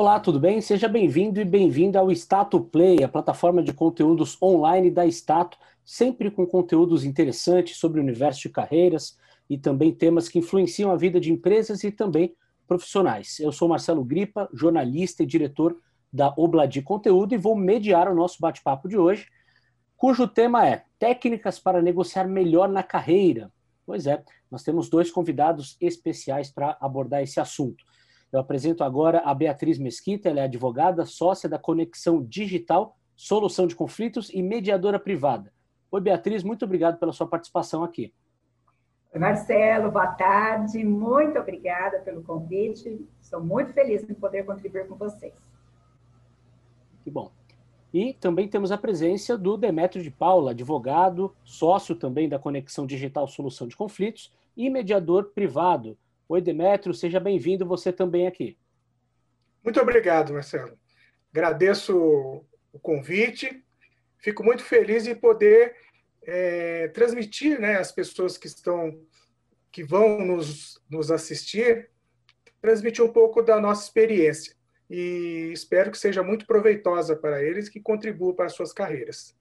Olá, tudo bem? Seja bem-vindo e bem-vinda ao Stato Play, a plataforma de conteúdos online da Stato, sempre com conteúdos interessantes sobre o universo de carreiras e também temas que influenciam a vida de empresas e também profissionais. Eu sou Marcelo Gripa, jornalista e diretor da Obladi Conteúdo e vou mediar o nosso bate-papo de hoje, cujo tema é Técnicas para negociar melhor na carreira. Pois é, nós temos dois convidados especiais para abordar esse assunto. Eu apresento agora a Beatriz Mesquita, ela é advogada, sócia da Conexão Digital, Solução de Conflitos e mediadora privada. Oi, Beatriz, muito obrigado pela sua participação aqui. Oi, Marcelo, boa tarde, muito obrigada pelo convite. Estou muito feliz em poder contribuir com vocês. Que bom. E também temos a presença do Demetrio de Paula, advogado, sócio também da Conexão Digital Solução de Conflitos e mediador privado. Oi, Demetrio, seja bem-vindo você também aqui. Muito obrigado, Marcelo. Agradeço o convite. Fico muito feliz em poder é, transmitir né, às pessoas que estão que vão nos, nos assistir, transmitir um pouco da nossa experiência. E espero que seja muito proveitosa para eles, que contribua para as suas carreiras.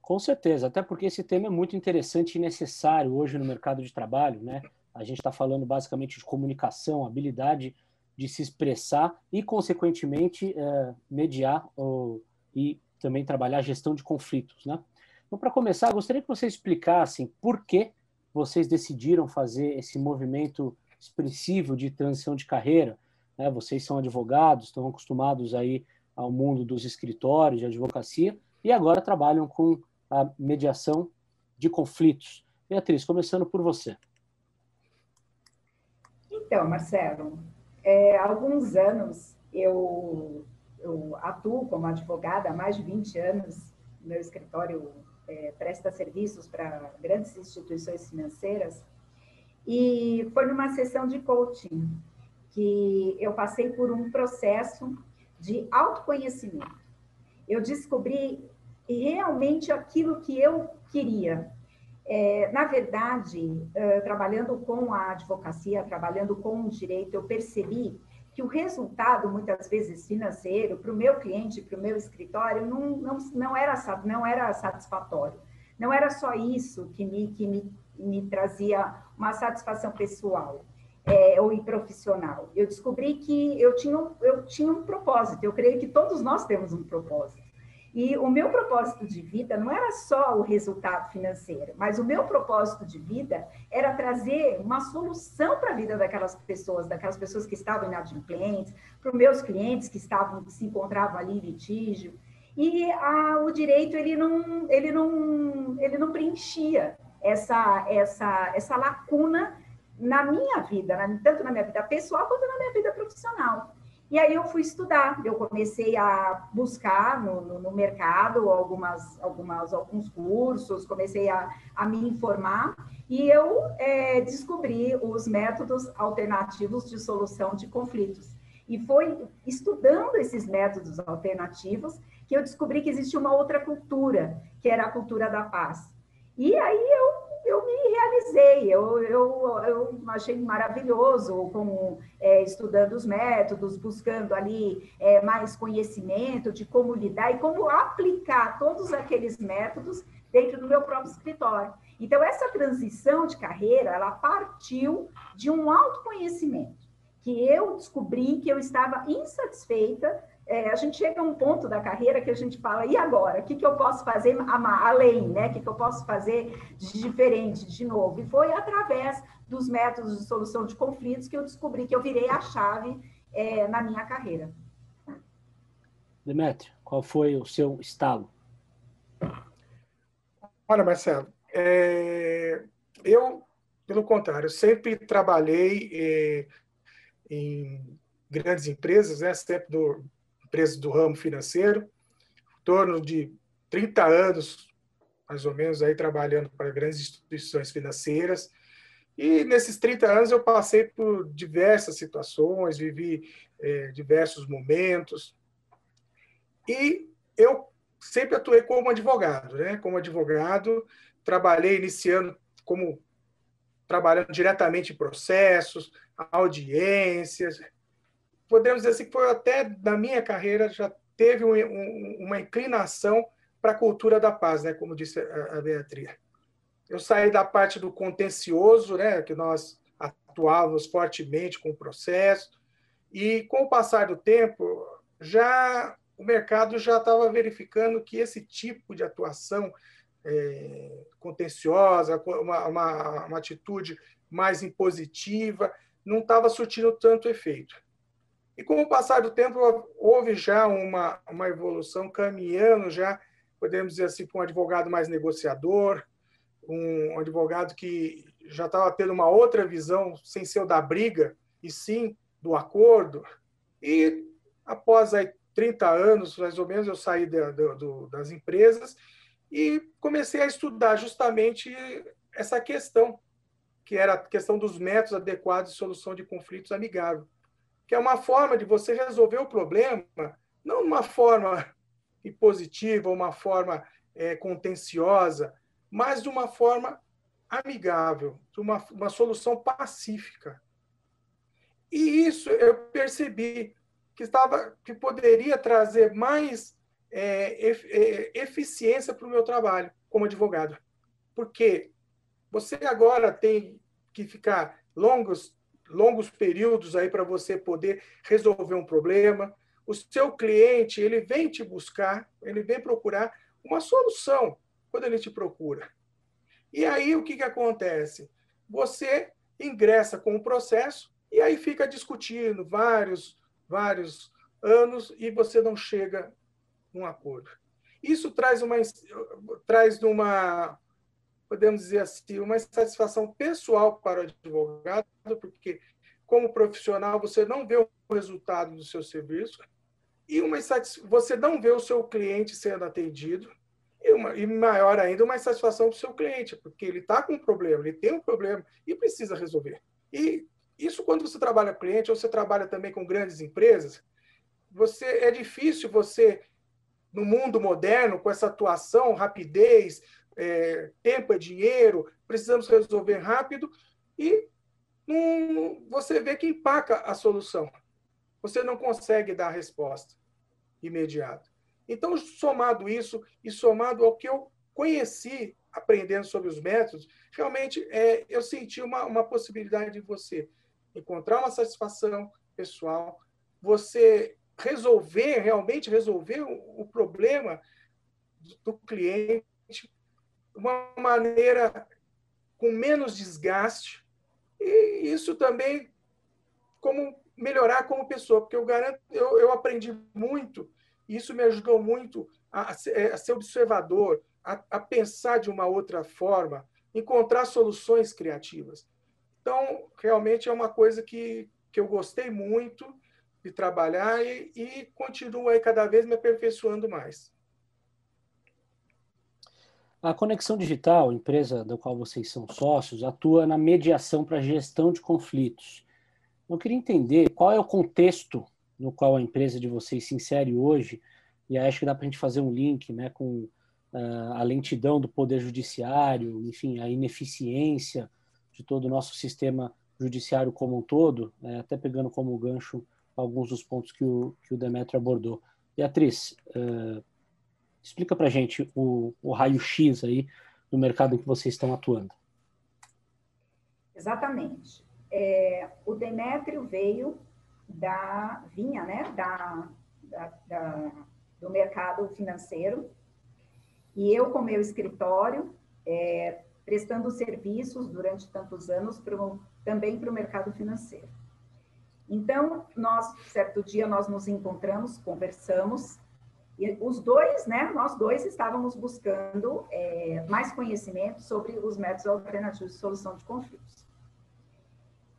Com certeza, até porque esse tema é muito interessante e necessário hoje no mercado de trabalho, né? A gente está falando basicamente de comunicação, habilidade de se expressar e, consequentemente, é, mediar ou, e também trabalhar a gestão de conflitos. Né? Então, para começar, gostaria que vocês explicassem por que vocês decidiram fazer esse movimento expressivo de transição de carreira. Né? Vocês são advogados, estão acostumados aí ao mundo dos escritórios de advocacia e agora trabalham com a mediação de conflitos. Beatriz, começando por você. Então, Marcelo, é, há alguns anos eu, eu, atuo como advogada há mais de 20 anos. Meu escritório é, presta serviços para grandes instituições financeiras. E foi numa sessão de coaching que eu passei por um processo de autoconhecimento. Eu descobri realmente aquilo que eu queria, é, na verdade, trabalhando com a advocacia, trabalhando com o direito, eu percebi que o resultado, muitas vezes financeiro, para o meu cliente, para o meu escritório, não, não, não, era, não era satisfatório. Não era só isso que me, que me, me trazia uma satisfação pessoal é, ou profissional. Eu descobri que eu tinha, eu tinha um propósito, eu creio que todos nós temos um propósito. E o meu propósito de vida não era só o resultado financeiro, mas o meu propósito de vida era trazer uma solução para a vida daquelas pessoas, daquelas pessoas que estavam inadimplentes, para os meus clientes que estavam que se encontravam ali em litígio. E a, o direito ele não ele não ele não preenchia essa essa essa lacuna na minha vida, tanto na minha vida pessoal quanto na minha vida profissional. E aí eu fui estudar, eu comecei a buscar no, no, no mercado algumas, algumas, alguns cursos, comecei a, a me informar e eu é, descobri os métodos alternativos de solução de conflitos. E foi estudando esses métodos alternativos que eu descobri que existe uma outra cultura, que era a cultura da paz. E aí eu realizei, eu, eu, eu achei maravilhoso, com, é, estudando os métodos, buscando ali é, mais conhecimento de como lidar e como aplicar todos aqueles métodos dentro do meu próprio escritório. Então, essa transição de carreira, ela partiu de um autoconhecimento, que eu descobri que eu estava insatisfeita é, a gente chega a um ponto da carreira que a gente fala, e agora? O que, que eu posso fazer além, né? O que, que eu posso fazer de diferente, de novo? E foi através dos métodos de solução de conflitos que eu descobri que eu virei a chave é, na minha carreira. Demetrio, qual foi o seu estalo? Olha, Marcelo, é, eu, pelo contrário, sempre trabalhei é, em grandes empresas, né, sempre do, empresas do ramo financeiro, em torno de 30 anos, mais ou menos, aí trabalhando para grandes instituições financeiras. E nesses 30 anos eu passei por diversas situações, vivi é, diversos momentos. E eu sempre atuei como advogado, né? Como advogado, trabalhei iniciando como trabalhando diretamente em processos, audiências, podemos dizer assim, que foi até na minha carreira já teve um, um, uma inclinação para a cultura da paz, né, como disse a, a Beatriz. Eu saí da parte do contencioso, né, que nós atuávamos fortemente com o processo, e com o passar do tempo, já o mercado já estava verificando que esse tipo de atuação é, contenciosa, uma, uma, uma atitude mais impositiva, não estava surtindo tanto efeito. E com o passar do tempo, houve já uma, uma evolução caminhando já, podemos dizer assim, para um advogado mais negociador, um advogado que já estava tendo uma outra visão, sem ser o da briga, e sim do acordo. E após aí 30 anos, mais ou menos, eu saí de, de, das empresas e comecei a estudar justamente essa questão, que era a questão dos métodos adequados de solução de conflitos amigável, que é uma forma de você resolver o problema, não uma forma impositiva, uma forma é, contenciosa, mas de uma forma amigável, de uma, uma solução pacífica. E isso eu percebi que estava que poderia trazer mais é, é eficiência para o meu trabalho como advogado, porque você agora tem que ficar longos longos períodos aí para você poder resolver um problema. O seu cliente ele vem te buscar, ele vem procurar uma solução quando ele te procura. E aí o que, que acontece? Você ingressa com o processo e aí fica discutindo vários, vários anos e você não chega num acordo. Isso traz uma, traz uma, podemos dizer assim, uma insatisfação pessoal para o advogado, porque como profissional você não vê o resultado do seu serviço e uma você não vê o seu cliente sendo atendido e, uma, e maior ainda uma insatisfação para o seu cliente, porque ele está com um problema, ele tem um problema e precisa resolver. E isso quando você trabalha com cliente ou você trabalha também com grandes empresas, você é difícil você no mundo moderno com essa atuação, rapidez, é, tempo é dinheiro, precisamos resolver rápido e você vê que empaca a solução. Você não consegue dar a resposta imediata. Então, somado isso e somado ao que eu conheci aprendendo sobre os métodos, realmente é, eu senti uma, uma possibilidade de você encontrar uma satisfação pessoal, você resolver, realmente resolver o, o problema do cliente uma maneira com menos desgaste e isso também como melhorar como pessoa, porque eu garanto, eu, eu aprendi muito, e isso me ajudou muito a, ser, a ser, observador, a, a pensar de uma outra forma, encontrar soluções criativas. Então, realmente é uma coisa que, que eu gostei muito de trabalhar e, e continuo aí cada vez me aperfeiçoando mais. A Conexão Digital, empresa da qual vocês são sócios, atua na mediação para gestão de conflitos. Eu queria entender qual é o contexto no qual a empresa de vocês se insere hoje, e acho que dá para a gente fazer um link né, com uh, a lentidão do poder judiciário, enfim, a ineficiência de todo o nosso sistema judiciário como um todo, né, até pegando como gancho alguns dos pontos que o, que o Demetrio abordou. Beatriz, uh, explica para gente o, o raio-x aí do mercado em que vocês estão atuando. Exatamente. É, o Demétrio veio da vinha, né, da, da, da, do mercado financeiro, e eu com meu escritório é, prestando serviços durante tantos anos pro, também para o mercado financeiro. Então, nós, certo dia, nós nos encontramos, conversamos, e os dois, né, nós dois estávamos buscando é, mais conhecimento sobre os métodos alternativos de solução de conflitos.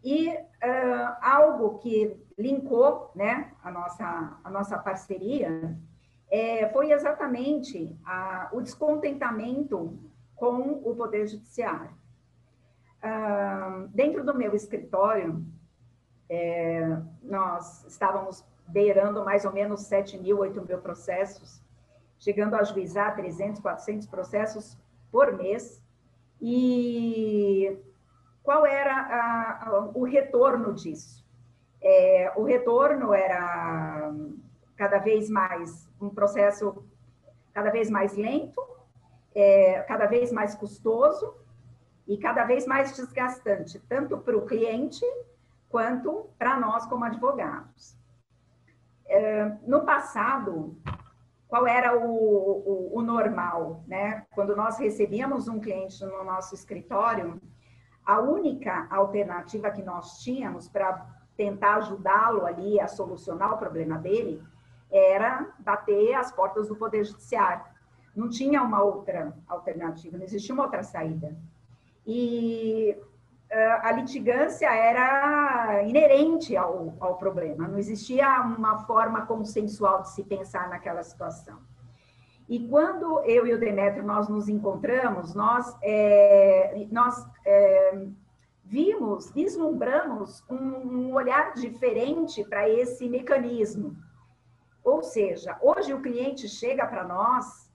E uh, algo que linkou né, a, nossa, a nossa parceria é, foi exatamente a, o descontentamento com o Poder Judiciário. Uh, dentro do meu escritório, é, nós estávamos beirando mais ou menos 7 mil, 8 mil processos, chegando a ajuizar 300, 400 processos por mês. E qual era a, a, o retorno disso? é, o retorno era cada vez mais um processo cada vez mais lento, é, cada vez mais custoso e cada vez mais desgastante, tanto para o cliente quanto para nós como advogados. É, no passado, qual era o, o, o, normal, né? Quando nós recebíamos um cliente no nosso escritório, a única alternativa que nós tínhamos para tentar ajudá-lo ali a solucionar o problema dele era bater as portas do Poder Judiciário. Não tinha uma outra alternativa, não existia uma outra saída. E a litigância era inerente ao, ao problema, não existia uma forma consensual de se pensar naquela situação. E quando eu e o Demetrio nós nos encontramos, nós, é, nós é, vimos, vislumbramos um, um olhar diferente para esse mecanismo. Ou seja, hoje o cliente chega para nós,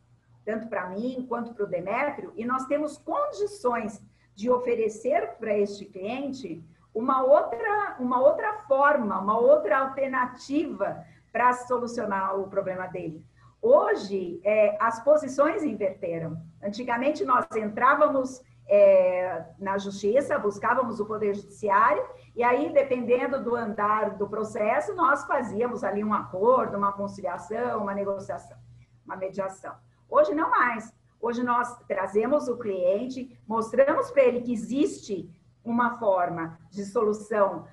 tanto para mim quanto para o Demétrio, e nós temos condições de oferecer para este cliente uma outra, uma outra forma, uma outra alternativa para solucionar o problema dele. Hoje, é, as posições inverteram. Antigamente, nós entrávamos é, na justiça, buscávamos o poder judiciário, e aí, dependendo do andar do processo, nós fazíamos ali um acordo, uma conciliação, uma negociação, uma mediação. Hoje, não mais. Hoje nós trazemos o cliente, mostramos para ele que existe uma forma de solução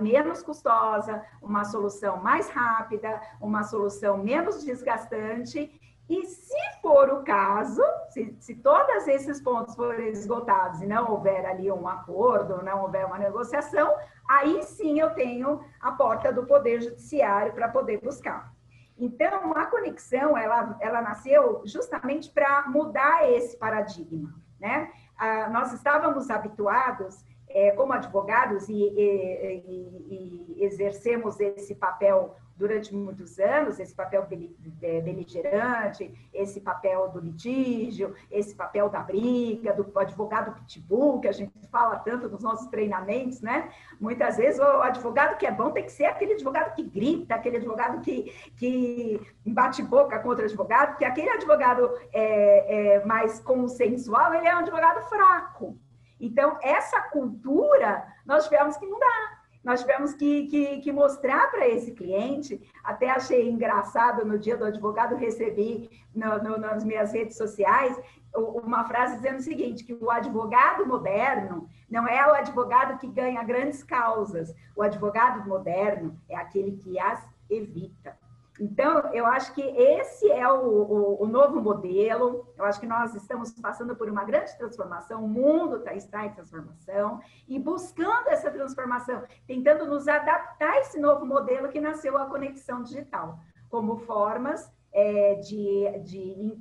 menos custosa, uma solução mais rápida, uma solução menos desgastante. E se for o caso, se, se todos esses pontos forem esgotados e não houver ali um acordo, não houver uma negociação, aí sim eu tenho a porta do Poder Judiciário para poder buscar. Então, a conexão, ela, ela nasceu justamente para mudar esse paradigma, né? Ah, nós estávamos habituados, é, como advogados, e, e, e, e exercemos esse papel durante muitos anos, esse papel beligerante, esse papel do litígio, esse papel da briga, do advogado pitbull, que a gente fala tanto nos nossos treinamentos, né? Muitas vezes o advogado que é bom tem que ser aquele advogado que grita, aquele advogado que, que bate boca contra o advogado, porque aquele advogado é, é mais consensual, ele é um advogado fraco. Então, essa cultura nós tivemos que mudar nós tivemos que, que, que mostrar para esse cliente. Até achei engraçado no dia do advogado, recebi no, no, nas minhas redes sociais uma frase dizendo o seguinte: que o advogado moderno não é o advogado que ganha grandes causas, o advogado moderno é aquele que as evita. Então, eu acho que esse é o, o, o, novo modelo. Eu acho que nós estamos passando por uma grande transformação, o mundo tá, está em transformação, e buscando essa transformação, tentando nos adaptar a esse novo modelo que nasceu a conexão digital, como formas é, de, de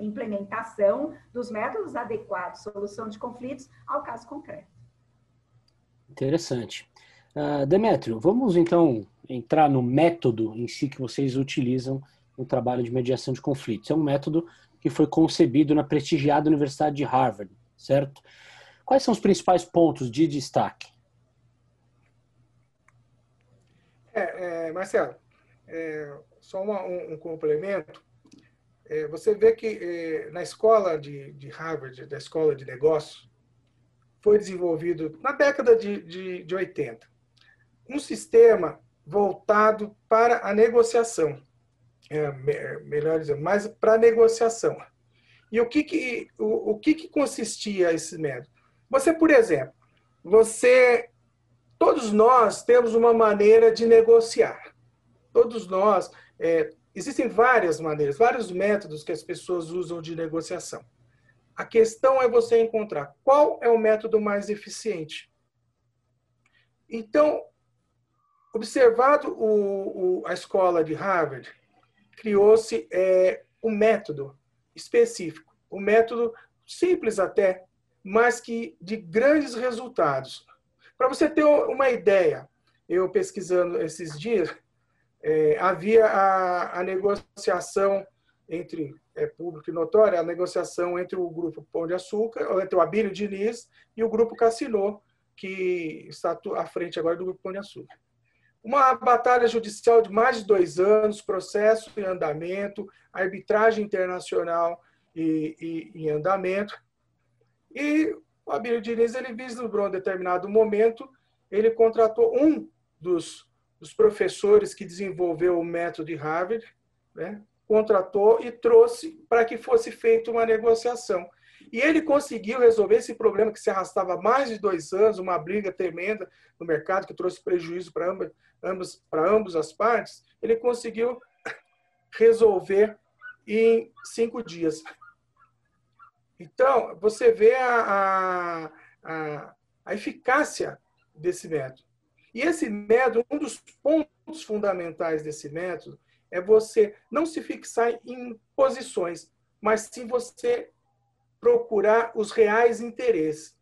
implementação dos métodos adequados, solução de conflitos ao caso concreto. Interessante. Uh, Demétrio, vamos então entrar no método em si que vocês utilizam no trabalho de mediação de conflitos. É um método que foi concebido na prestigiada Universidade de Harvard, certo? Quais são os principais pontos de destaque? É, é, Marcelo, é, só uma, um, um, complemento. É, você vê que é, na escola de, de, Harvard, da escola de negócios, foi desenvolvido na década de, de, de 80 um sistema voltado para a negociação. É, melhor dizendo, mais para negociação. E o que que, o, o que que consistia esse método? Você, por exemplo, você, todos nós temos uma maneira de negociar. Todos nós, é, existem várias maneiras, vários métodos que as pessoas usam de negociação. A questão é você encontrar qual é o método mais eficiente. Então, Observado o, o, a escola de Harvard, criou-se é, um método específico, um método simples até, mas que de grandes resultados. Para você ter uma ideia, eu pesquisando esses dias, é, havia a, a, negociação entre é, público e notória, a negociação entre o grupo Pão de Açúcar, entre o Abílio Diniz e o grupo Cassinô, que está à frente agora do grupo Pão de Açúcar Uma batalha judicial de mais de dois anos, processo em andamento, arbitragem internacional e, e, em andamento. E o Abílio Diniz ele vislumbrou em determinado momento, ele contratou um dos, dos professores que desenvolveu o método de Harvard, né? contratou e trouxe para que fosse feita uma negociação. E ele conseguiu resolver esse problema que se arrastava mais de dois anos, uma briga tremenda no mercado que trouxe prejuízo para ambas, ambas, para ambas as partes. Ele conseguiu resolver em cinco dias. Então, você vê a, a, a eficácia desse método. E esse método, um dos pontos fundamentais desse método é você não se fixar em posições, mas sim você procurar os reais interesses.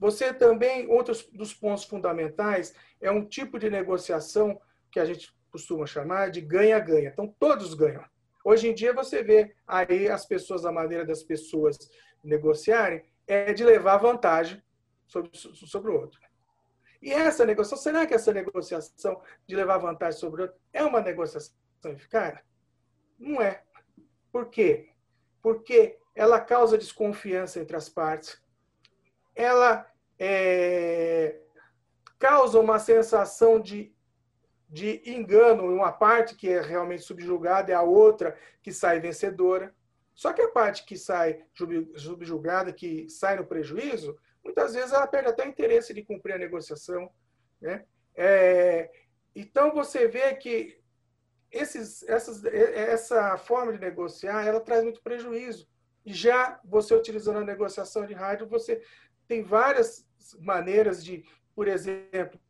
Você também, outros dos pontos fundamentais, é um tipo de negociação que a gente costuma chamar de ganha-ganha. Então, todos ganham. Hoje em dia, você vê aí as pessoas, a maneira das pessoas negociarem é de levar vantagem sobre, sobre o outro. E essa negociação, será que essa negociação de levar vantagem sobre o outro é uma negociação eficaz? Não é. Por quê? Porque ela causa desconfiança entre as partes, ela é, causa uma sensação de, de engano em uma parte que é realmente subjugada e a outra que sai vencedora. Só que a parte que sai subjugada, que sai no prejuízo, muitas vezes ela perde até o interesse de cumprir a negociação. Né? É, então, você vê que esses, essas, essa forma de negociar ela traz muito prejuízo. Já você utilizando a negociação de rádio, você tem várias maneiras de, por exemplo,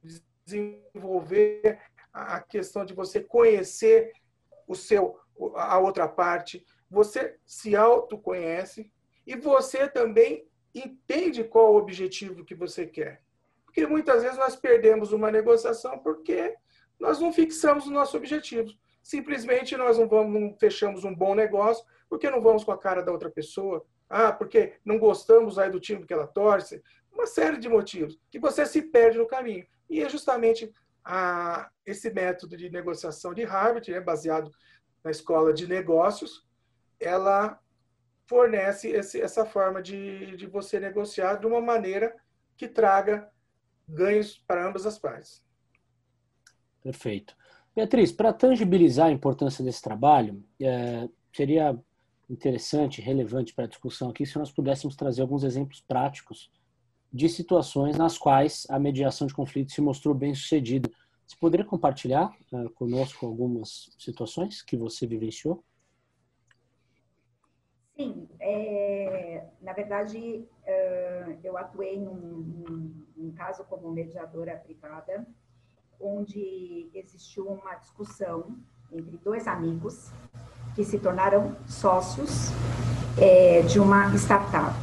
desenvolver a questão de você conhecer o seu a outra parte, você se autoconhece e você também entende qual o objetivo que você quer. Porque muitas vezes nós perdemos uma negociação porque nós não fixamos os nossos objetivos. Simplesmente nós não, vamos, não fechamos um bom negócio porque não vamos com a cara da outra pessoa. Ah, porque não gostamos aí do time que ela torce. Uma série de motivos que você se perde no caminho. E é justamente a, esse método de negociação de Harvard, né, baseado na escola de negócios, ela fornece esse, essa forma de, de você negociar de uma maneira que traga ganhos para ambas as partes. Perfeito. Beatriz, para tangibilizar a importância desse trabalho, é, seria interessante, relevante para a discussão aqui, se nós pudéssemos trazer alguns exemplos práticos de situações nas quais a mediação de conflitos se mostrou bem sucedida. Você poderia compartilhar uh, conosco algumas situações que você vivenciou? Sim, é, na verdade, uh, eu atuei num, num, num, caso como mediadora privada, onde existiu uma discussão entre dois amigos que se tornaram sócios é, de uma startup.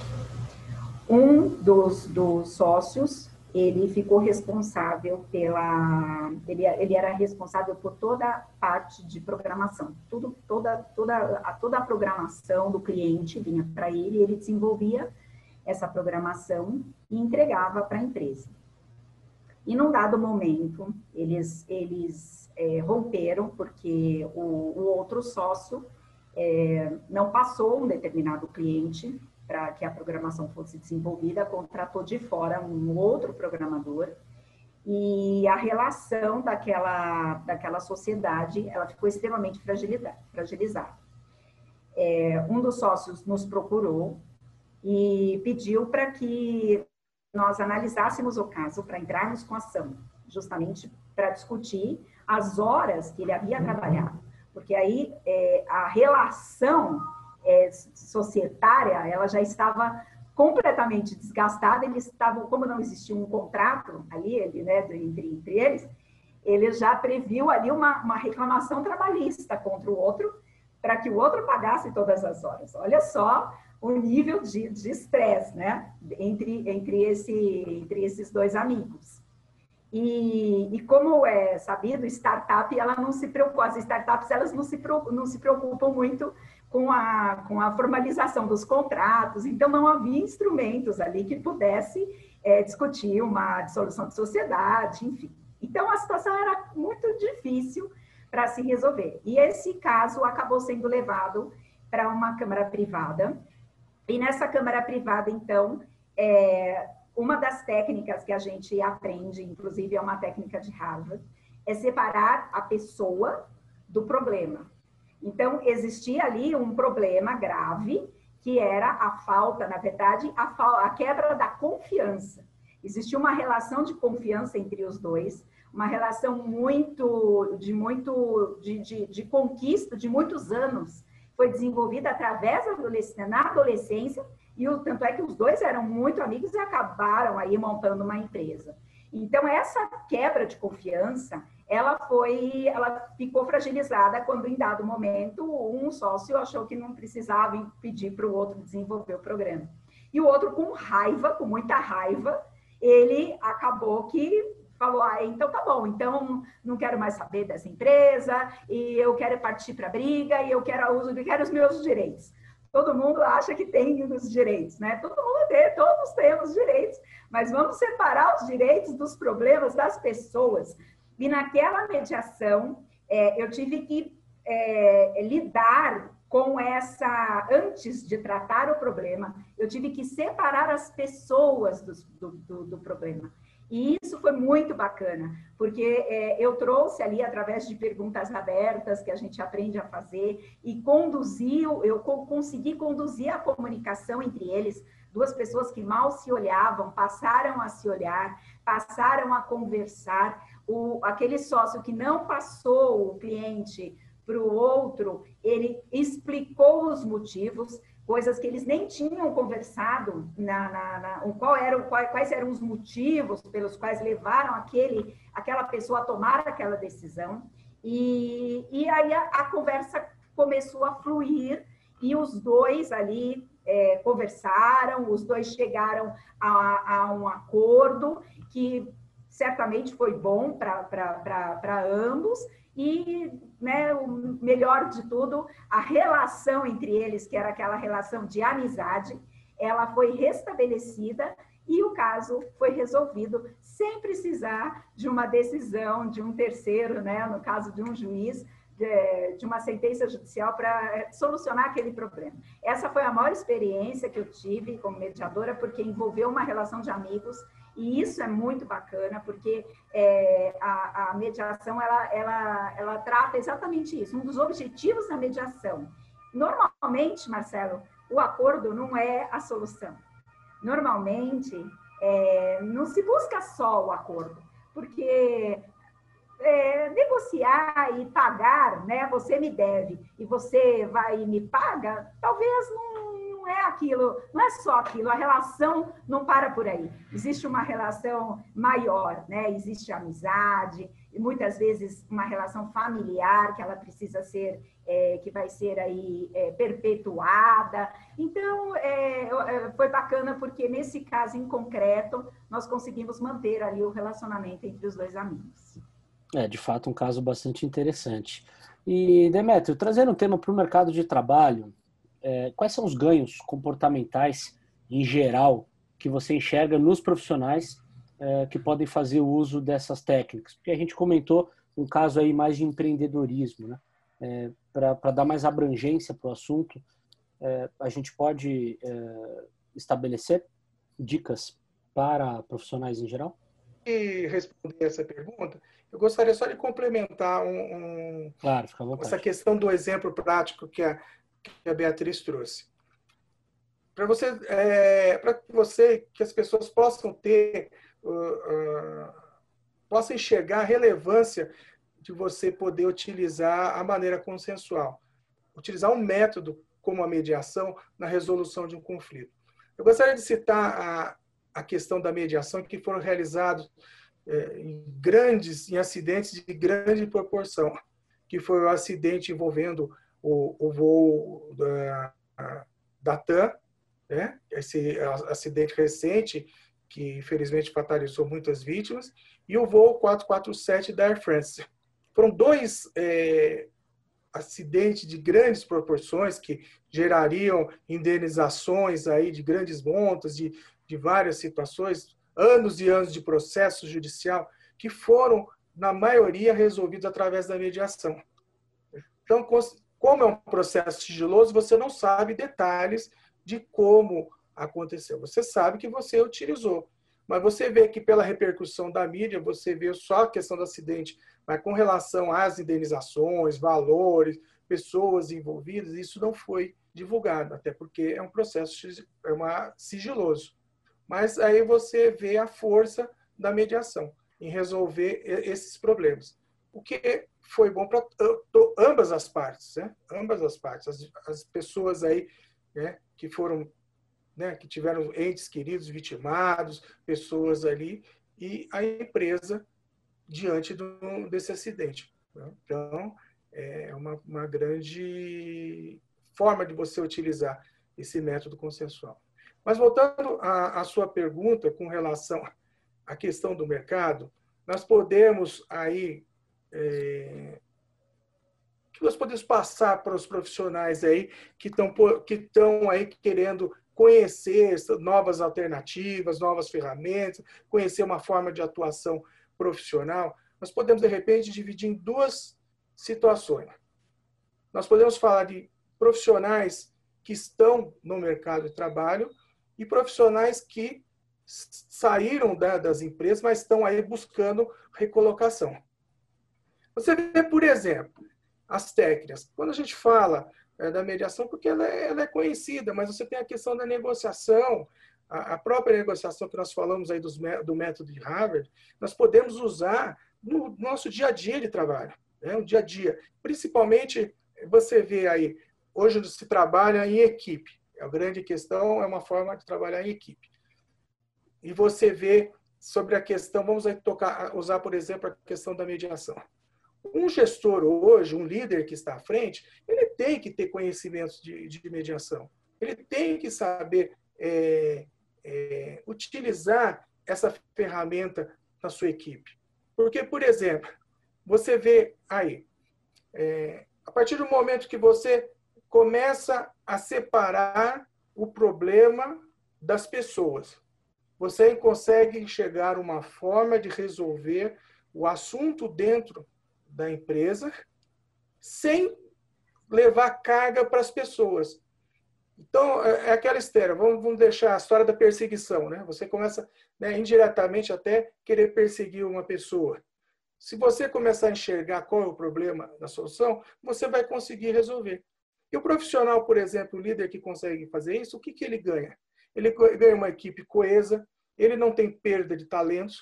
Um dos, dos sócios ele ficou responsável pela ele, ele era responsável por toda a parte de programação tudo toda toda a, toda a programação do cliente vinha para ele ele desenvolvia essa programação e entregava para a empresa e num dado momento eles eles é, romperam porque o, o outro sócio é, não passou um determinado cliente para que a programação fosse desenvolvida, contratou de fora um outro programador e a relação daquela, daquela sociedade ela ficou extremamente fragilizada. É, um dos sócios nos procurou e pediu para que nós analisássemos o caso para entrarmos com ação, justamente para discutir as horas que ele havia trabalhado, porque aí é, a relação é, societária, ela já estava completamente desgastada, eles estavam, como não existia um contrato ali, ele, né, entre, entre eles, ele já previu ali uma, uma reclamação trabalhista contra o outro, para que o outro pagasse todas as horas. Olha só o nível de estresse, né, entre, entre, esse, entre esses dois amigos. E, e, como é sabido, startup, ela não se preocupa, as startups, elas não se, não se preocupam muito com a, com a formalização dos contratos, então não havia instrumentos ali que pudesse é, discutir uma dissolução de sociedade, enfim. Então, a situação era muito difícil para se resolver. E esse caso acabou sendo levado para uma câmara privada. E nessa câmara privada, então, é, uma das técnicas que a gente aprende, inclusive é uma técnica de Harvard, é separar a pessoa do problema. Então, existia ali um problema grave, que era a falta, na verdade, a, a quebra da confiança. Existia uma relação de confiança entre os dois, uma relação muito de muito de, de, de conquista de muitos anos. Foi desenvolvida através da adolescência, na adolescência, e o tanto é que os dois eram muito amigos e acabaram aí montando uma empresa. Então, essa quebra de confiança, ela foi, ela ficou fragilizada quando, em dado momento, um sócio achou que não precisava pedir para o outro desenvolver o programa. E o outro, com raiva, com muita raiva, ele acabou que falou: ah, então tá bom, então não quero mais saber dessa empresa, e eu quero partir para a briga, e eu quero, eu quero os meus direitos. Todo mundo acha que tem os direitos, né? Todo mundo tem, todos temos direitos, mas vamos separar os direitos dos problemas das pessoas. E naquela mediação, é, eu tive que é, lidar com essa, antes de tratar o problema, eu tive que separar as pessoas do, do, do, do problema. E isso foi muito bacana, porque é, eu trouxe ali, através de perguntas abertas que a gente aprende a fazer, e conduziu, eu consegui conduzir a comunicação entre eles, duas pessoas que mal se olhavam, passaram a se olhar, passaram a conversar. O, aquele sócio que não passou o cliente para o outro, ele explicou os motivos, coisas que eles nem tinham conversado, na, na, na qual eram, quais, eram os motivos pelos quais levaram aquele, aquela pessoa a tomar aquela decisão. E, e aí a, a conversa começou a fluir e os dois ali é, conversaram, os dois chegaram a, a, um acordo que certamente foi bom para ambos e né, o melhor de tudo, a relação entre eles, que era aquela relação de amizade, ela foi restabelecida e o caso foi resolvido sem precisar de uma decisão de um terceiro, né, no caso de um juiz, de, de uma sentença judicial para é, solucionar aquele problema. Essa foi a maior experiência que eu tive como mediadora, porque envolveu uma relação de amigos e isso é muito bacana, porque é, a, a, mediação, ela, ela, ela trata exatamente isso, um dos objetivos da mediação. Normalmente, Marcelo, o acordo não é a solução. Normalmente, é, não se busca só o acordo, porque é, negociar e pagar, né? Você me deve e você vai e me paga, talvez não, não é aquilo, não é só aquilo, a relação não para por aí. Existe uma relação maior, né? Existe amizade, e muitas vezes uma relação familiar que ela precisa ser, é, que vai ser aí é, perpetuada. Então, é, é foi bacana porque nesse caso em concreto, nós conseguimos manter ali o relacionamento entre os dois amigos. É, de fato, um caso bastante interessante. E, Demetrio, trazendo um tema para o mercado de trabalho, é, quais são os ganhos comportamentais em geral que você enxerga nos profissionais é, que podem fazer uso dessas técnicas? Porque a gente comentou um caso aí mais de empreendedorismo, né? É, para dar mais abrangência para o assunto, é, a gente pode é, estabelecer dicas para profissionais em geral? E responder essa pergunta, eu gostaria só de complementar um, um claro, essa questão do exemplo prático que a, que a Beatriz trouxe. Para você, é, para que você, que as pessoas possam ter, uh, uh, possam enxergar a relevância de você poder utilizar a maneira consensual, utilizar um método como a mediação na resolução de um conflito. Eu gostaria de citar a, a questão da mediação que foram realizados é, em grandes, em acidentes de grande proporção, que foi o acidente envolvendo o, o voo da, da TAM, né? esse acidente recente, que infelizmente fatalizou muitas vítimas, e o voo 447 da Air France. Foram dois é, acidentes de grandes proporções que gerariam indenizações aí de grandes montas, de, de várias situações, anos e anos de processo judicial que foram na maioria, resolvidos através da mediação. Então, como é um processo sigiloso, você não sabe detalhes de como aconteceu. Você sabe que você utilizou, mas você vê que pela repercussão da mídia, você vê só a questão do acidente, mas com relação às indenizações, valores, pessoas envolvidas, isso não foi divulgado, até porque é um processo é uma, sigiloso. Mas aí você vê a força da mediação em resolver esses problemas. O que foi bom para ambas as partes, né? Ambas as partes. As, as pessoas aí né, que foram, né, que tiveram entes queridos vitimados, pessoas ali, e a empresa diante do, desse acidente. Né? Então, é uma, uma grande forma de você utilizar esse método consensual. Mas voltando à, à sua pergunta com relação à questão do mercado, nós podemos aí é, que nós podemos passar para os profissionais aí que estão que estão aí querendo conhecer novas alternativas, novas ferramentas, conhecer uma forma de atuação profissional, nós podemos de repente dividir em duas situações. Nós podemos falar de profissionais que estão no mercado de trabalho e profissionais que saíram das empresas, mas estão aí buscando recolocação. Você vê, por exemplo, as técnicas. Quando a gente fala é, da mediação, porque ela é, ela é, conhecida, mas você tem a questão da negociação, a, a própria negociação que nós falamos aí dos, do método de Harvard, nós podemos usar no nosso dia a dia de trabalho, né? o dia a dia. Principalmente, você vê aí, hoje se trabalha em equipe. A grande questão é uma forma de trabalhar em equipe. E você vê sobre a questão, vamos aí tocar, usar, por exemplo, a questão da mediação. Um gestor hoje, um líder que está à frente, ele tem que ter conhecimentos de, de mediação. Ele tem que saber é, é, utilizar essa ferramenta na sua equipe. Porque, por exemplo, você vê aí, é, a partir do momento que você começa a separar o problema das pessoas, você consegue enxergar uma forma de resolver o assunto dentro da empresa sem levar carga para as pessoas. Então, é, é aquela história, vamos, vamos deixar a história da perseguição, né? Você começa né, indiretamente até querer perseguir uma pessoa. Se você começar a enxergar qual é o problema da solução, você vai conseguir resolver. E o profissional, por exemplo, o líder que consegue fazer isso, o que, que ele ganha? Ele ganha uma equipe coesa, ele não tem perda de talentos,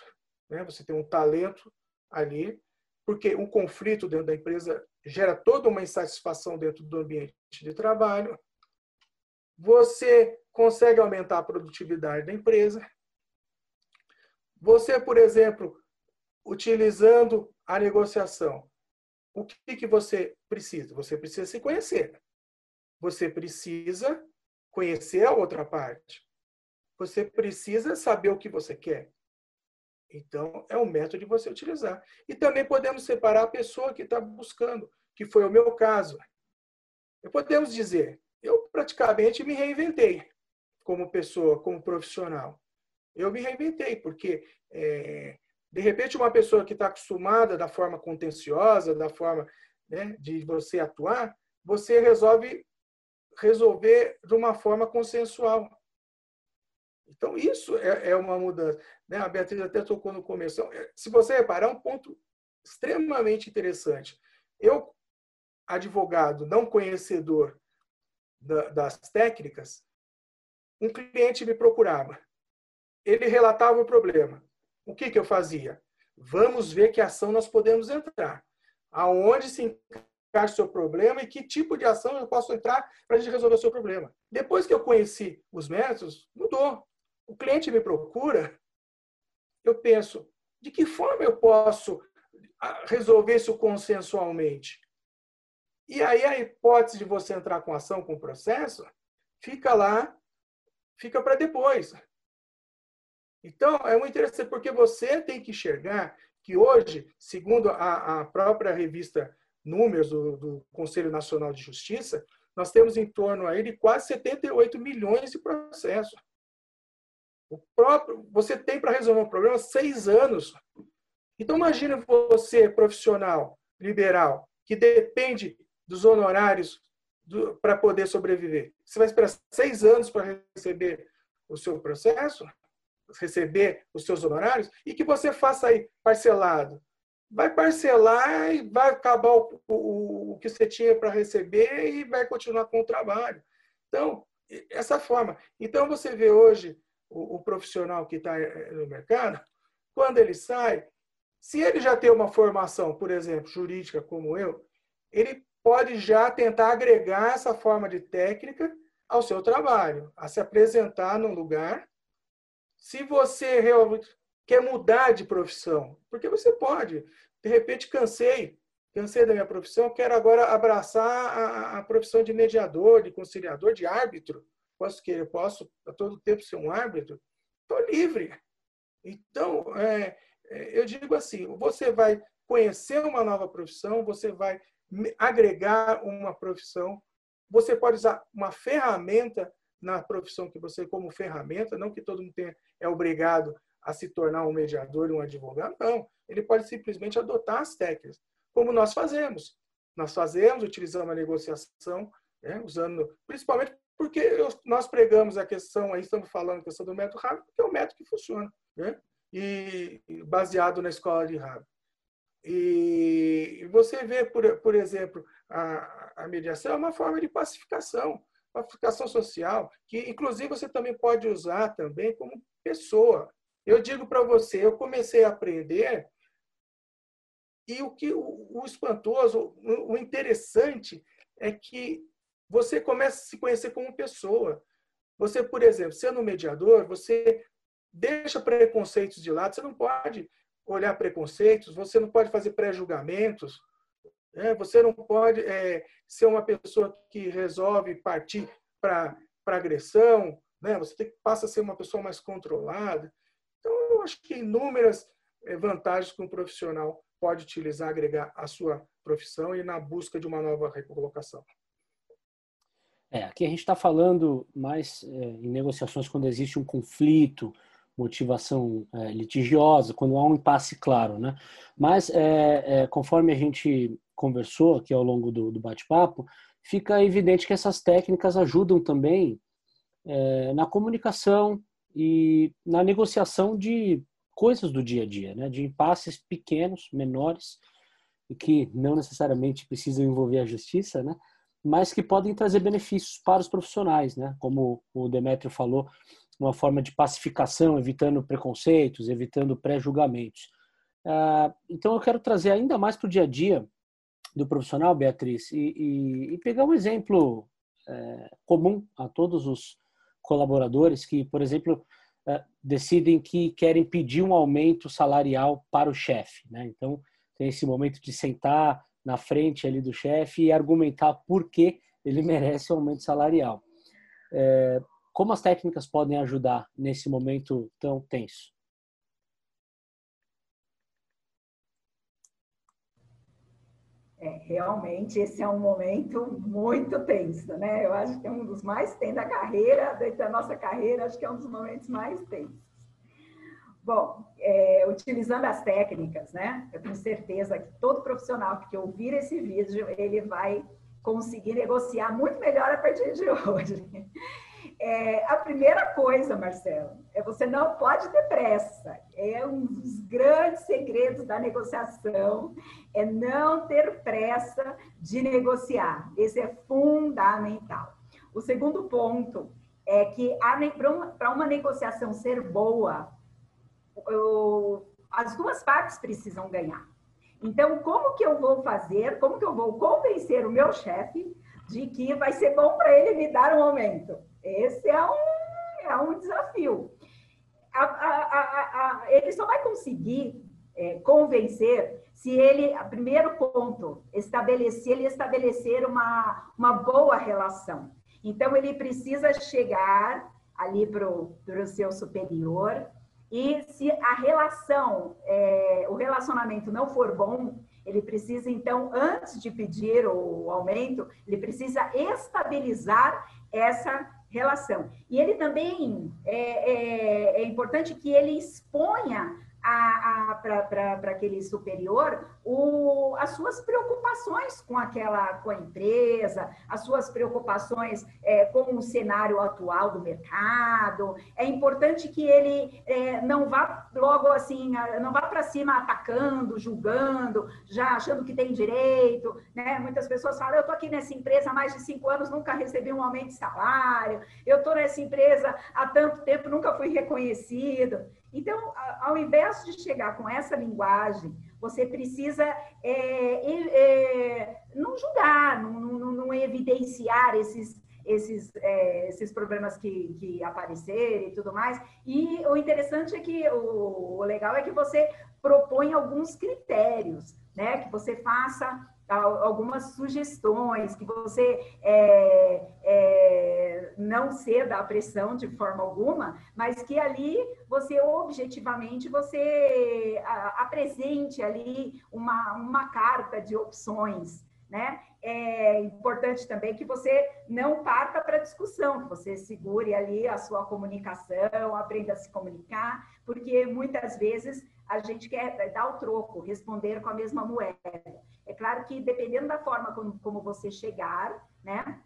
né? você tem um talento ali, porque o conflito dentro da empresa gera toda uma insatisfação dentro do ambiente de trabalho. Você consegue aumentar a produtividade da empresa. Você, por exemplo, utilizando a negociação, o que, que você precisa? Você precisa se conhecer. Você precisa conhecer a outra parte. Você precisa saber o que você quer. Então, é um método de você utilizar. E também podemos separar a pessoa que está buscando, que foi o meu caso. Podemos dizer, eu praticamente me reinventei como pessoa, como profissional. Eu me reinventei, porque, é, de repente, uma pessoa que está acostumada da forma contenciosa, da forma né, de você atuar, você resolve resolver de uma forma consensual. Então, isso é, é uma mudança. Né? A Beatriz até tocou no começo. É, se você reparar, é um ponto extremamente interessante. Eu, advogado não conhecedor da, das técnicas, um cliente me procurava. Ele relatava o problema. O que, que eu fazia? Vamos ver que ação nós podemos entrar. Aonde se encaixa o seu problema e que tipo de ação eu posso entrar para a gente resolver o seu problema. Depois que eu conheci os métodos, mudou o cliente me procura, eu penso, de que forma eu posso ah, resolver isso consensualmente? E aí a hipótese de você entrar com ação, com processo, fica lá, fica para depois. Então, é muito interessante, porque você tem que enxergar que hoje, segundo a, a própria revista Números do, do, Conselho Nacional de Justiça, nós temos em torno aí de quase 78 milhões de processos. O próprio, você tem para resolver um problema seis anos. Então, imagine você, profissional liberal, que depende dos honorários para poder sobreviver. Você vai esperar seis anos para receber o seu processo, receber os seus honorários, e que você faça aí parcelado. Vai parcelar e vai acabar o, o, o que você tinha para receber e vai continuar com o trabalho. Então, essa forma. Então, você vê hoje o, o profissional que está eh, no mercado, quando ele sai, se ele já tem uma formação, por exemplo, jurídica como eu, ele pode já tentar agregar essa forma de técnica ao seu trabalho, a se apresentar num lugar. Se você realmente quer mudar de profissão, porque você pode, de repente cansei, cansei da minha profissão, quero agora abraçar a, a profissão de mediador, de conciliador, de árbitro. Posso querer, posso a todo tempo ser um árbitro? Estou livre. Então, é, é, eu digo assim: você vai conhecer uma nova profissão, você vai agregar uma profissão, você pode usar uma ferramenta na profissão que você como ferramenta, não que todo mundo tenha, é obrigado a se tornar um mediador um advogado, não. Ele pode simplesmente adotar as técnicas, como nós fazemos. Nós fazemos, utilizamos a negociação, né, usando, principalmente porque eu, nós pregamos a questão, aí estamos falando a questão do método rápido, porque é o método que funciona. Né? e baseado na escola de Harvard. E você vê, por, por exemplo, a, a mediação é uma forma de pacificação, pacificação social, que inclusive você também pode usar também como pessoa. Eu digo para você, eu comecei a aprender e o que o, o espantoso, o, o interessante é que você começa a se conhecer como pessoa. Você, por exemplo, sendo mediador, você deixa preconceitos de lado. Você não pode olhar preconceitos, você não pode fazer pré-julgamentos, né? você não pode é, ser uma pessoa que resolve partir para agressão, né? você tem, passa a ser uma pessoa mais controlada. Então, eu acho que inúmeras é, vantagens que um profissional pode utilizar, agregar à sua profissão e na busca de uma nova recolocação. É, aqui a gente está falando mais é, em negociações quando existe um conflito, motivação é, litigiosa, quando há um impasse claro, né? Mas é, é, conforme a gente conversou aqui ao longo do, do bate-papo, fica evidente que essas técnicas ajudam também é, na comunicação e na negociação de coisas do dia a dia, né? De impasses pequenos, menores, e que não necessariamente precisam envolver a justiça, né? Mas que podem trazer benefícios para os profissionais, né? Como o Demetrio falou, uma forma de pacificação, evitando preconceitos, evitando pré-julgamentos. Ah, então, eu quero trazer ainda mais para o dia a dia do profissional, Beatriz, e, e, e pegar um exemplo é, comum a todos os colaboradores que, por exemplo, é, decidem que querem pedir um aumento salarial para o chefe. Né? Então, tem esse momento de sentar na frente ali do chefe e argumentar por que ele merece um aumento salarial. É, como as técnicas podem ajudar nesse momento tão tenso? É, realmente, esse é um momento muito tenso, né? Eu acho que é um dos mais tensos da carreira, da nossa carreira, acho que é um dos momentos mais tensos. Bom, é, utilizando as técnicas, né? Eu tenho certeza que todo profissional que ouvir esse vídeo, ele vai conseguir negociar muito melhor a partir de hoje. É, a primeira coisa, Marcelo, é você não pode ter pressa. É um dos grandes segredos da negociação, é não ter pressa de negociar. Esse é fundamental. O segundo ponto é que para uma negociação ser boa, eu, as duas partes precisam ganhar. Então, como que eu vou fazer? Como que eu vou convencer o meu chefe de que vai ser bom para ele me dar um aumento? Esse é um, é um desafio. A, a, a, ele só vai conseguir é, convencer se ele, primeiro ponto, estabelecer, ele estabelecer uma, uma boa relação. Então, ele precisa chegar ali para o seu superior e se a relação, é, o relacionamento não for bom, ele precisa, então, antes de pedir o aumento, ele precisa estabilizar essa relação. E ele também é, é, é importante que ele exponha para aquele superior o, as suas preocupações com aquela com a empresa, as suas preocupações é, com o cenário atual do mercado. É importante que ele é, não vá logo assim, não vá para cima atacando, julgando, já achando que tem direito. Né? Muitas pessoas falam: eu estou aqui nessa empresa há mais de cinco anos, nunca recebi um aumento de salário, eu estou nessa empresa há tanto tempo, nunca fui reconhecido. Então, ao invés de chegar com essa linguagem, você precisa é, é, não julgar, não, não, não, evidenciar esses, esses, é, esses problemas que, que aparecerem e tudo mais. E o interessante é que, o, o legal é que você propõe alguns critérios, né? Que você faça algumas sugestões, que você é, é, não ceda à pressão de forma alguma, mas que ali você objetivamente você apresente ali uma, uma carta de opções, né? É importante também que você não parta para discussão, que você segure ali a sua comunicação, aprenda a se comunicar, porque muitas vezes a gente quer dar o troco, responder com a mesma moeda. É claro que dependendo da forma como, como você chegar, né?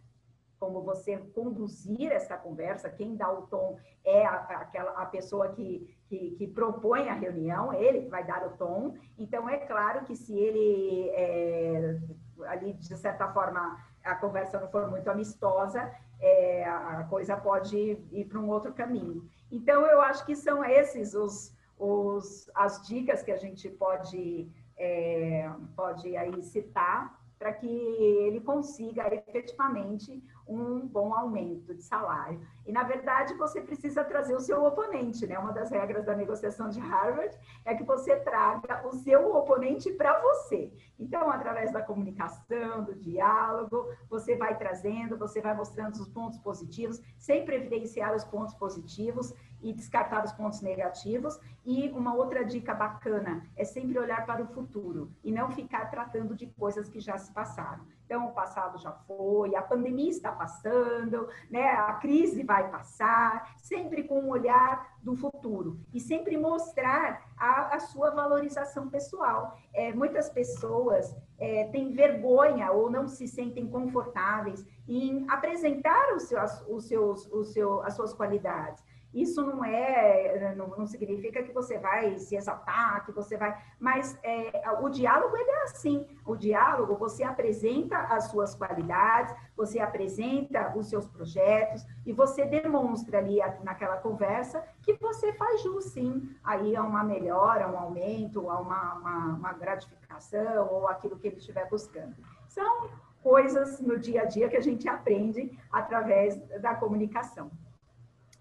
Como você conduzir essa conversa, quem dá o tom é a, aquela a pessoa que, que, que, propõe a reunião, ele que vai dar o tom. Então, é claro que se ele, é, ali, de certa forma, a conversa não for muito amistosa, é, a coisa pode ir para um outro caminho. Então, eu acho que são esses os, os, as dicas que a gente pode, é, pode aí citar para que ele consiga efetivamente um bom aumento de salário. E, na verdade, você precisa trazer o seu oponente, né? Uma das regras da negociação de Harvard é que você traga o seu oponente para você. Então, através da comunicação, do diálogo, você vai trazendo, você vai mostrando os pontos positivos, sempre evidenciar os pontos positivos e descartar os pontos negativos. E uma outra dica bacana é sempre olhar para o futuro e não ficar tratando de coisas que já se passaram. Então, o passado já foi, a pandemia está passando, né? a crise vai passar, sempre com um olhar do futuro e sempre mostrar a, a sua valorização pessoal. É, muitas pessoas é, têm vergonha ou não se sentem confortáveis em apresentar os seus, os seus, os as suas qualidades. Isso não é, não, não, significa que você vai se exaltar, que você vai, mas é, o diálogo ele é assim. O diálogo você apresenta as suas qualidades, você apresenta os seus projetos e você demonstra ali naquela conversa que você faz jus, sim, aí a uma melhora, a um aumento, a uma, uma, uma gratificação ou aquilo que ele estiver buscando. São coisas no dia a dia que a gente aprende através da comunicação.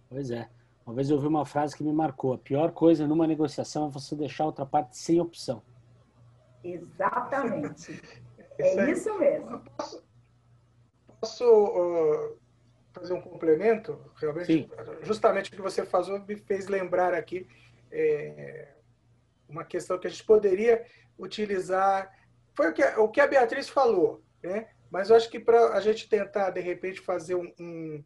Pois é. Uma vez eu ouvi uma frase que me marcou: a pior coisa numa negociação é você deixar outra parte sem opção. Exatamente. é isso mesmo. Posso, posso uh, fazer um complemento? Realmente, Sim. justamente o que você falou me fez lembrar aqui é, uma questão que a gente poderia utilizar. Foi o que, o que a Beatriz falou, né? mas eu acho que para a gente tentar, de repente, fazer um, um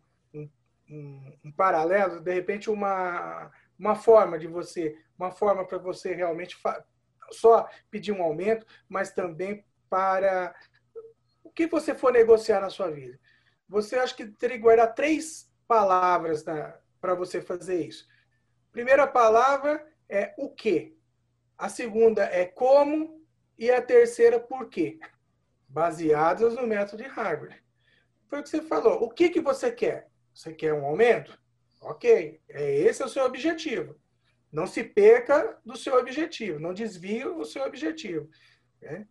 um, paralelo, de repente uma, uma forma de você, uma forma para você realmente só pedir um aumento, mas também para o que você for negociar na sua vida. Você acha que teria que guardar três palavras para você fazer isso. Primeira palavra é o que. A segunda é como e a terceira por quê. Baseadas no método de Harvard. Foi o que você falou. O que, que você quer? Você quer um aumento? Ok, é esse é o seu objetivo. Não se perca do seu objetivo, não desvie o seu objetivo. Né?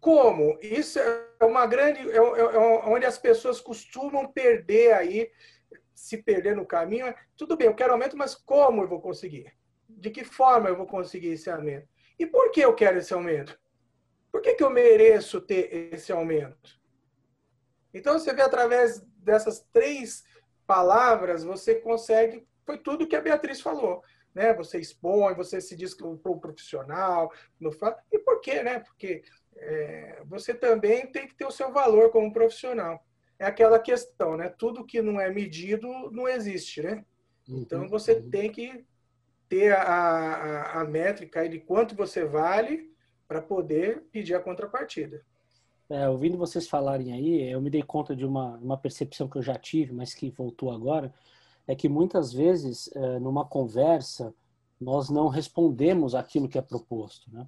Como? Isso é uma grande. É, é, é onde as pessoas costumam perder aí, se perder no caminho. Tudo bem, eu quero aumento, mas como eu vou conseguir? De que forma eu vou conseguir esse aumento? E por que eu quero esse aumento? Por que, que eu mereço ter esse aumento? Então, você vê através dessas três palavras, você consegue. Foi tudo que a Beatriz falou. Né? Você expõe, você se diz para o profissional, fala. E por quê? Né? Porque é, você também tem que ter o seu valor como profissional. É aquela questão, né? Tudo que não é medido não existe, né? Então uhum, você uhum. tem que ter a, a, a métrica de quanto você vale para poder pedir a contrapartida. É, ouvindo vocês falarem aí, eu me dei conta de uma, uma percepção que eu já tive, mas que voltou agora, é que muitas vezes, é, numa conversa, nós não respondemos aquilo que é proposto, né?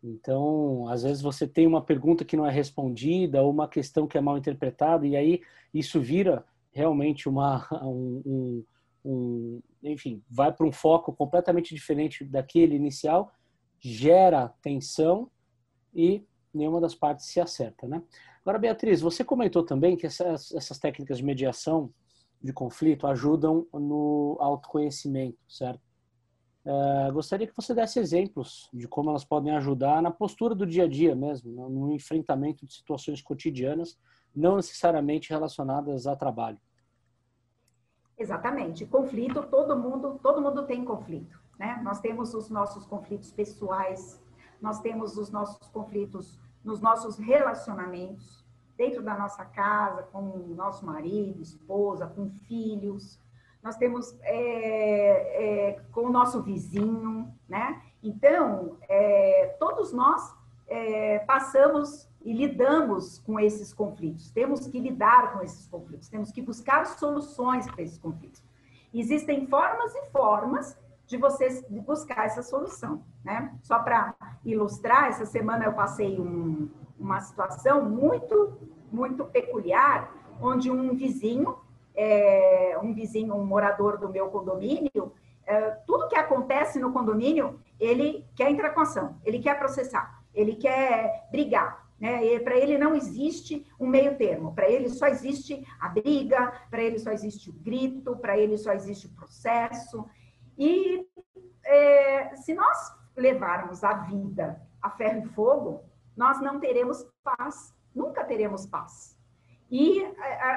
Então, às vezes você tem uma pergunta que não é respondida ou uma questão que é mal interpretada e aí isso vira realmente uma um, um, um enfim, vai para um foco completamente diferente daquele inicial, gera tensão e nenhuma das partes se acerta, né? Agora, Beatriz, você comentou também que essas, essas técnicas de mediação de conflito ajudam no autoconhecimento, certo? Uh, gostaria que você desse exemplos de como elas podem ajudar na postura do dia a dia mesmo, no enfrentamento de situações cotidianas, não necessariamente relacionadas a trabalho. Exatamente. Conflito, todo mundo, todo mundo tem conflito, né? Nós temos os nossos conflitos pessoais, nós temos os nossos conflitos nos nossos relacionamentos, dentro da nossa casa, com o nosso marido, esposa, com filhos. Nós temos é, é, com o nosso vizinho, né? Então, é, todos nós é, passamos e lidamos com esses conflitos. Temos que lidar com esses conflitos, temos que buscar soluções para esses conflitos. Existem formas e formas de você buscar essa solução, né? Só para ilustrar, essa semana eu passei um, uma situação muito, muito peculiar, onde um vizinho, é, um vizinho, um morador do meu condomínio, é, tudo que acontece no condomínio, ele quer entrar com ação, ele quer processar, ele quer brigar. Né? Para ele não existe um meio termo, para ele só existe a briga, para ele só existe o grito, para ele só existe o processo. E é, se nós levarmos a vida a ferro e fogo, nós não teremos paz, nunca teremos paz. E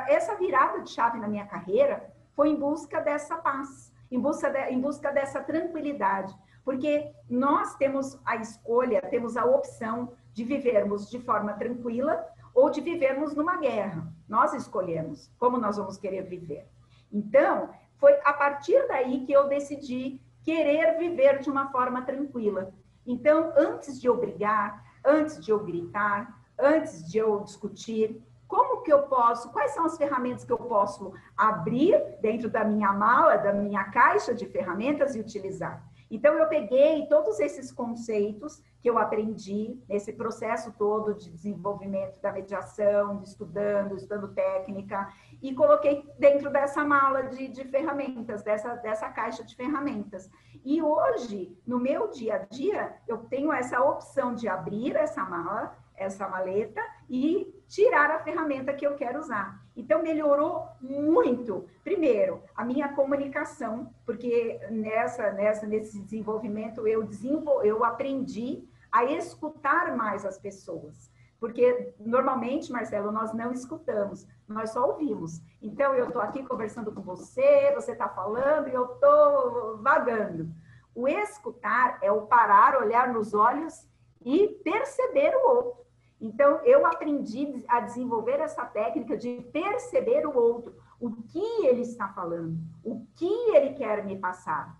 essa virada de chave na minha carreira foi em busca dessa paz, em busca, de, em busca dessa tranquilidade, porque nós temos a escolha, temos a opção de vivermos de forma tranquila ou de vivermos numa guerra. Nós escolhemos como nós vamos querer viver. Então, foi a partir daí que eu decidi querer viver de uma forma tranquila. Então, antes de eu brigar, antes de eu gritar, antes de eu discutir, como que eu posso, quais são as ferramentas que eu posso abrir dentro da minha mala, da minha caixa de ferramentas e utilizar? Então, eu peguei todos esses conceitos que eu aprendi nesse processo todo de desenvolvimento da mediação, de estudando, estudando técnica, e coloquei dentro dessa mala de, de ferramentas, dessa, dessa caixa de ferramentas. E hoje, no meu dia a dia, eu tenho essa opção de abrir essa mala, essa maleta, e tirar a ferramenta que eu quero usar. Então, melhorou muito. Primeiro, a minha comunicação, porque nessa, nessa, nesse desenvolvimento eu, desenvol, eu aprendi a escutar mais as pessoas. Porque normalmente, Marcelo, nós não escutamos, nós só ouvimos. Então, eu estou aqui conversando com você, você está falando e eu estou vagando. O escutar é o parar, olhar nos olhos e perceber o outro. Então, eu aprendi a desenvolver essa técnica de perceber o outro, o que ele está falando, o que ele quer me passar.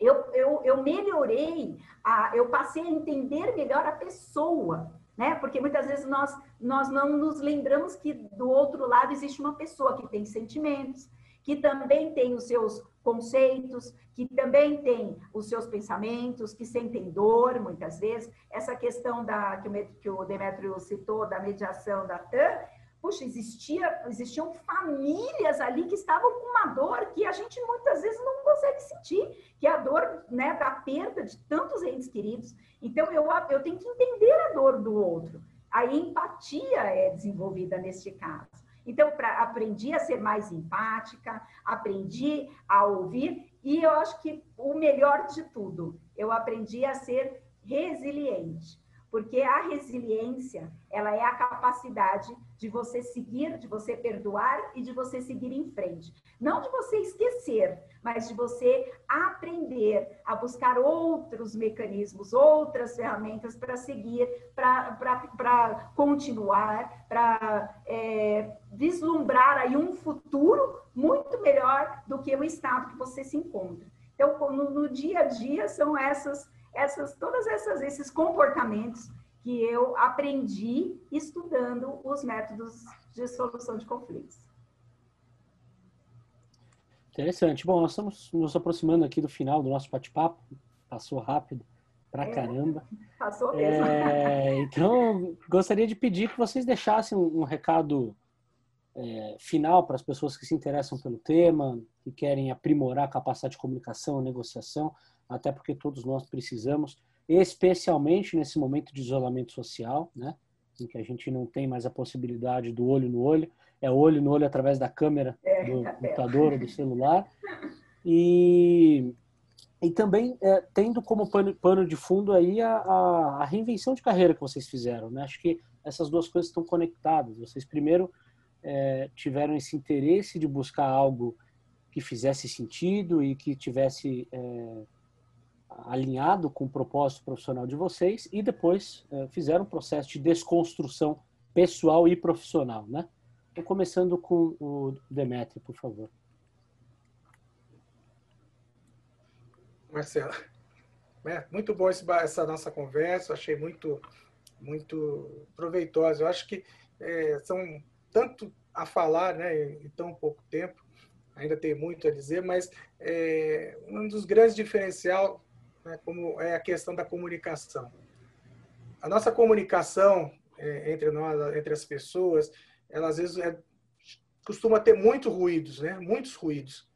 Eu, eu, eu melhorei, a, eu passei a entender melhor a pessoa, né? Porque muitas vezes nós, nós não nos lembramos que do outro lado existe uma pessoa que tem sentimentos, que também tem os seus conceitos, que também tem os seus pensamentos, que sentem dor muitas vezes. Essa questão da que o, Demetrio citou da mediação da TAM, puxa, existia, existiam famílias ali que estavam com uma dor que a gente muitas vezes não consegue sentir, que é a dor né, da perda de tantos entes queridos. Então, eu, eu tenho que entender a dor do outro. A empatia é desenvolvida neste caso. Então, pra, aprendi a ser mais empática, aprendi a ouvir, e eu acho que o melhor de tudo, eu aprendi a ser resiliente porque a resiliência, ela é a capacidade de você seguir, de você perdoar e de você seguir em frente. Não de você esquecer, mas de você aprender a buscar outros mecanismos, outras ferramentas para seguir, para continuar, para é, vislumbrar aí um futuro muito melhor do que o estado que você se encontra. Então, no, no dia a dia, são essas, essas, todas essas, esses comportamentos que eu aprendi estudando os métodos de solução de conflitos. Interessante. Bom, nós estamos nos aproximando aqui do final do nosso bate-papo. Passou rápido pra é, caramba. Passou mesmo. É, então, gostaria de pedir que vocês deixassem um, recado é, final para as pessoas que se interessam pelo tema, que querem aprimorar a capacidade de comunicação, negociação, até porque todos nós precisamos, especialmente nesse momento de isolamento social, né? em que a gente não tem mais a possibilidade do olho no olho, é olho no olho através da câmera é, do computador ou do celular. E, e também é, tendo como pano, pano, de fundo aí a, a, a, reinvenção de carreira que vocês fizeram. Né? Acho que essas duas coisas estão conectadas. Vocês primeiro é, tiveram esse interesse de buscar algo que fizesse sentido e que tivesse é, alinhado com o propósito profissional de vocês e depois é, fizeram um processo de desconstrução pessoal e profissional, né? Estou começando com o Demetri, por favor. Marcelo, é, muito bom essa nossa conversa, achei muito, muito proveitosa. Eu acho que é, são tanto a falar né, em tão pouco tempo, ainda tem muito a dizer, mas é, um dos grandes diferenciais né, como é a questão da comunicação. A nossa comunicação é, entre nós, entre as pessoas, ela às vezes é, costuma ter muitos ruídos, né? Muitos ruídos.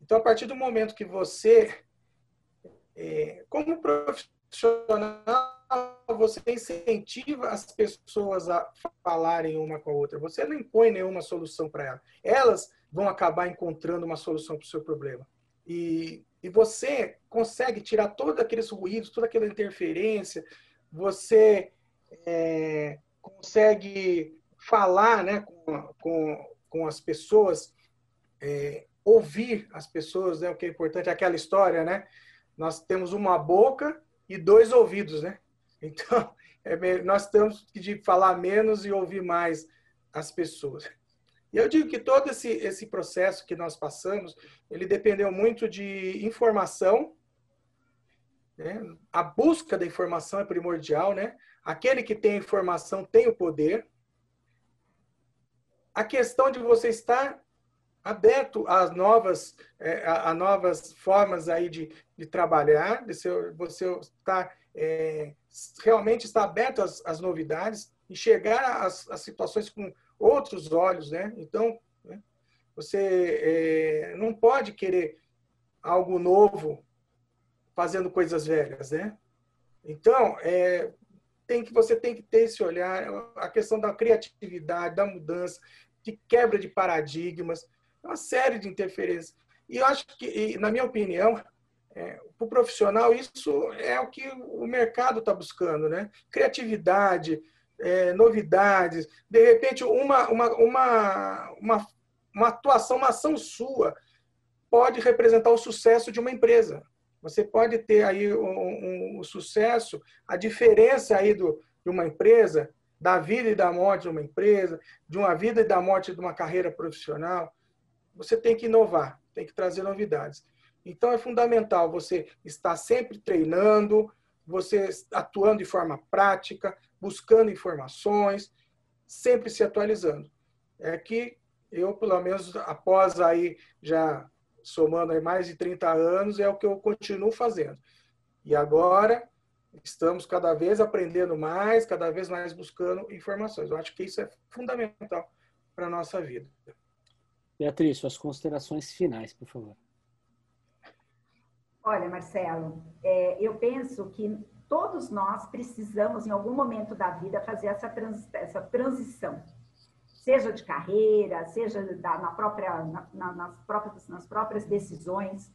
Então, a partir do momento que você, é, como profissional, você incentiva as pessoas a falarem uma com a outra. Você não impõe nenhuma solução para elas. Elas vão acabar encontrando uma solução para o seu problema. E, e você consegue tirar todos aqueles ruídos, toda aquela interferência. Você é, consegue falar né, com, com, com as pessoas, é, ouvir as pessoas, né, o que é importante, aquela história, né? Nós temos uma boca e dois ouvidos, né? Então, é, nós temos que falar menos e ouvir mais as pessoas. E eu digo que todo esse, esse processo que nós passamos, ele dependeu muito de informação, né? a busca da informação é primordial, né? Aquele que tem informação tem o poder, a questão de você estar aberto às novas, é, a, novas formas aí de, de trabalhar, de ser, você estar é, realmente estar aberto às, às novidades e chegar às, às, situações com outros olhos, né? Então, né? você é, não pode querer algo novo fazendo coisas velhas, né? Então, é, tem que você tem que ter esse olhar, a questão da criatividade, da mudança, de quebra de paradigmas, uma série de interferências. E eu acho que, na minha opinião, é, para o profissional, isso é o que o mercado está buscando, né? Criatividade, é, novidades, de repente, uma, uma, uma, uma, uma atuação, uma ação sua pode representar o sucesso de uma empresa. Você pode ter aí um, um, um sucesso, a diferença aí do, de uma empresa da vida e da morte de uma empresa, de uma vida e da morte de uma carreira profissional, você tem que inovar, tem que trazer novidades. Então é fundamental você estar sempre treinando, você atuando de forma prática, buscando informações, sempre se atualizando. É que eu, pelo menos após aí já somando aí mais de 30 anos, é o que eu continuo fazendo. E agora estamos cada vez aprendendo mais, cada vez mais buscando informações. Eu acho que isso é fundamental para a nossa vida. Beatriz, suas considerações finais, por favor. Olha, Marcelo, é, eu penso que todos nós precisamos, em algum momento da vida, fazer essa, trans, essa transição, seja de carreira, seja da, na própria, na, nas, próprias, nas próprias decisões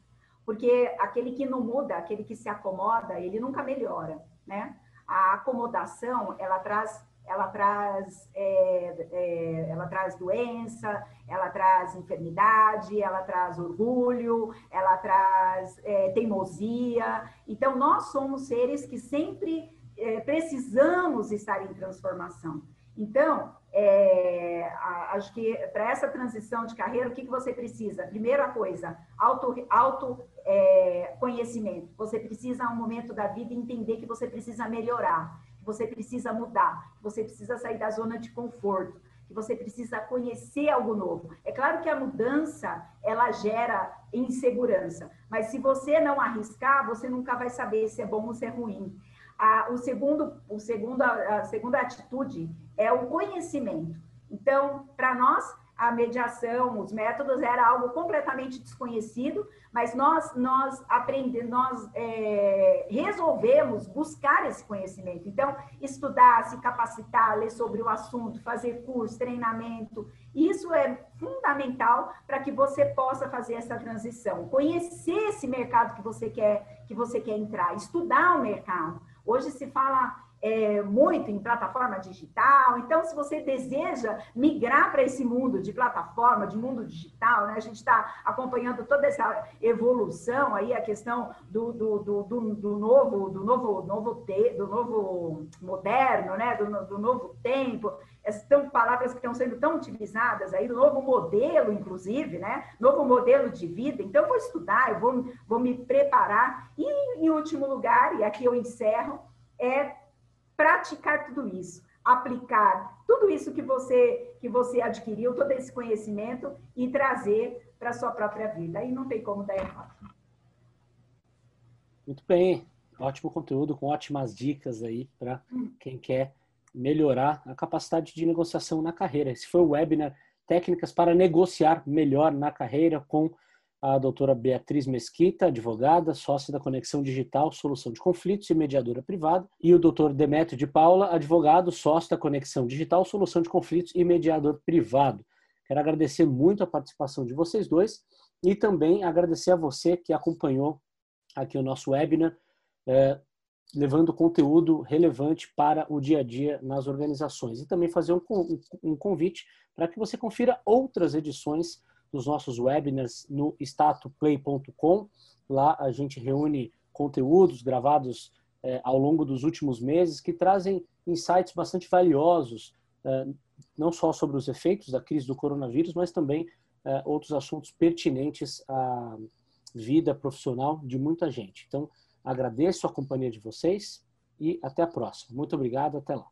porque aquele que não muda, aquele que se acomoda, ele nunca melhora, né? A acomodação, ela traz, ela traz, é, é, ela traz doença, ela traz enfermidade, ela traz orgulho, ela traz é, teimosia. Então, nós somos seres que sempre é, precisamos estar em transformação. Então, é, acho que para essa transição de carreira, o que, que você precisa? Primeira coisa, auto, auto é, conhecimento. Você precisa, a um momento da vida, entender que você precisa melhorar, você precisa mudar, que você precisa sair da zona de conforto, que você precisa conhecer algo novo. É claro que a mudança, ela gera insegurança, mas se você não arriscar, você nunca vai saber se é bom ou se é ruim. A, o segundo, o segundo, a segunda atitude é o conhecimento. Então, para nós, a mediação, os métodos era algo completamente desconhecido, mas nós nós aprendemos, nós é, resolvemos buscar esse conhecimento. Então, estudar, se capacitar, ler sobre o assunto, fazer curso, treinamento, isso é fundamental para que você possa fazer essa transição, conhecer esse mercado que você quer que você quer entrar, estudar o mercado. Hoje se fala é, muito em plataforma digital. Então, se você deseja migrar para esse mundo de plataforma, de mundo digital, né? a gente está acompanhando toda essa evolução aí, a questão do, do, do, do, do novo, do novo, novo te, do novo moderno, né? do, do novo tempo. São palavras que estão sendo tão utilizadas aí, novo modelo, inclusive, né? Novo modelo de vida. Então, eu vou estudar, eu vou, vou me preparar. E, em último lugar, e aqui eu encerro, é praticar tudo isso, aplicar tudo isso que você que você adquiriu, todo esse conhecimento e trazer para a sua própria vida. Aí não tem como dar errado. Muito bem, ótimo conteúdo com ótimas dicas aí para quem quer melhorar a capacidade de negociação na carreira. Esse foi o webinar Técnicas para negociar melhor na carreira com a doutora Beatriz Mesquita, advogada, sócia da Conexão Digital, Solução de Conflitos e mediadora privada, e o doutor Demetrio de Paula, advogado, sócio da Conexão Digital, Solução de Conflitos e mediador privado. Quero agradecer muito a participação de vocês dois e também agradecer a você que acompanhou aqui o nosso webinar, é, levando conteúdo relevante para o dia a dia nas organizações. E também fazer um, um convite para que você confira outras edições dos nossos webinars no statoplay.com. Lá a gente reúne conteúdos gravados é, ao longo dos últimos meses que trazem insights bastante valiosos, é, não só sobre os efeitos da crise do coronavírus, mas também é, outros assuntos pertinentes à vida profissional de muita gente. Então, agradeço a companhia de vocês e até a próxima. Muito obrigado, até lá.